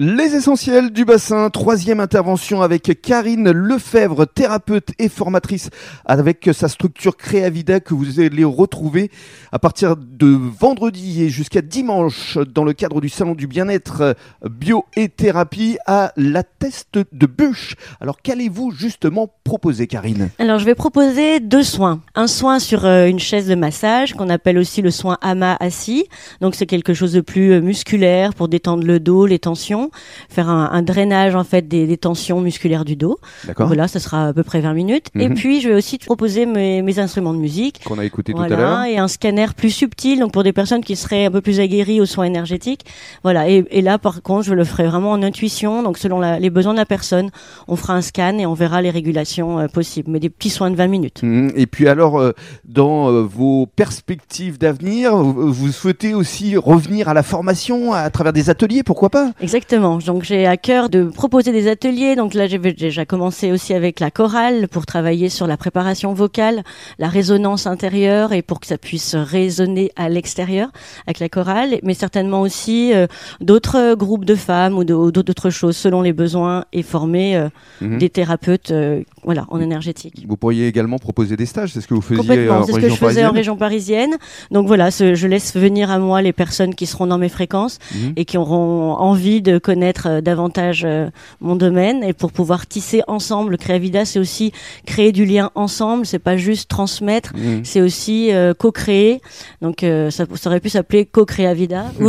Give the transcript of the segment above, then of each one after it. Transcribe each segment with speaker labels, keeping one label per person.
Speaker 1: Les essentiels du bassin, troisième intervention avec Karine Lefebvre, thérapeute et formatrice avec sa structure Créavida que vous allez retrouver à partir de vendredi et jusqu'à dimanche dans le cadre du salon du bien-être bio et thérapie à la teste de bûche. Alors qu'allez-vous justement proposer Karine?
Speaker 2: Alors je vais proposer deux soins. Un soin sur euh, une chaise de massage qu'on appelle aussi le soin ama assis. Donc c'est quelque chose de plus euh, musculaire pour détendre le dos, les tensions faire un, drainage en fait des, tensions musculaires du dos.
Speaker 1: D'accord.
Speaker 2: Voilà, ça sera à peu près 20 minutes. Et
Speaker 1: Mhm.
Speaker 2: puis je vais aussi te proposer mes, mes instruments de musique.
Speaker 1: Qu'on a écouté tout à l'heure.
Speaker 2: et un scanner plus subtil, donc pour des personnes qui seraient un peu plus aguerries aux soins énergétiques. Voilà, et, et là par contre, je le ferai vraiment en intuition, donc selon la- les besoins de la personne, on fera un scan et on verra les régulations euh, possibles, mais des petits soins de 20 minutes.
Speaker 1: Mhm. Et puis alors, euh, dans euh, vos perspectives d'avenir, vous, vous souhaitez aussi revenir à la formation à travers des ateliers, pourquoi pas?
Speaker 2: Exactement. Donc j'ai à cœur de proposer des ateliers. Donc là j'ai déjà commencé aussi avec la chorale pour travailler sur la préparation vocale, la résonance intérieure et pour que ça puisse résonner à l'extérieur avec la chorale, mais certainement aussi euh, d'autres groupes de femmes ou d'autres choses selon les besoins et former euh,
Speaker 1: Mhm.
Speaker 2: des thérapeutes euh, voilà en énergétique.
Speaker 1: Vous pourriez également proposer des stages, c'est ce que vous faisiez
Speaker 2: Complètement,
Speaker 1: en
Speaker 2: c'est ce que je faisais en région parisienne. Donc voilà, ce- je laisse venir à moi les personnes qui seront dans mes fréquences
Speaker 1: Mhm.
Speaker 2: et qui auront envie de connaître euh, davantage euh, mon domaine et pour pouvoir tisser ensemble. Le Créavida, c'est aussi créer du lien ensemble. C'est pas juste transmettre,
Speaker 1: Mhm.
Speaker 2: c'est aussi euh, co-créer. Donc euh, ça, ça aurait pu s'appeler co-créavida ou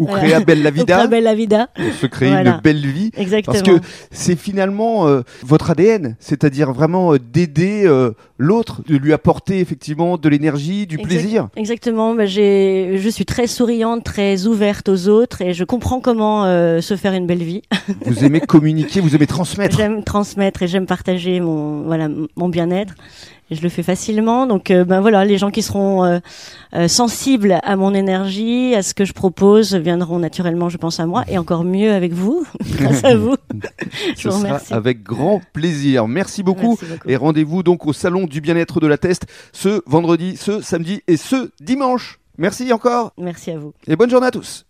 Speaker 1: Ou créer belle la vida,
Speaker 2: Créa Bella Vida.
Speaker 1: se créer
Speaker 2: Voilà.
Speaker 1: une belle vie.
Speaker 2: Exactement.
Speaker 1: Parce que c'est finalement euh, votre ADN, c'est-à-dire vraiment euh, d'aider euh, l'autre, de lui apporter effectivement de l'énergie, du
Speaker 2: Exact-
Speaker 1: plaisir.
Speaker 2: Exactement. Bah, j'ai, je suis très souriante, très ouverte aux autres et je comprends comment euh, se faire une belle vie.
Speaker 1: Vous aimez communiquer, vous aimez transmettre.
Speaker 2: J'aime transmettre et j'aime partager mon voilà mon bien-être. Je le fais facilement. Donc euh, ben voilà, les gens qui seront euh, euh, sensibles à mon énergie, à ce que je propose, viendront naturellement, je pense à moi, et encore mieux avec vous, grâce à vous. je
Speaker 1: Ce
Speaker 2: vous
Speaker 1: sera avec grand plaisir. Merci beaucoup.
Speaker 2: Merci beaucoup.
Speaker 1: Et rendez-vous donc au salon du bien-être de la Teste ce vendredi, ce samedi et ce dimanche. Merci encore
Speaker 2: Merci à vous.
Speaker 1: et bonne journée à tous.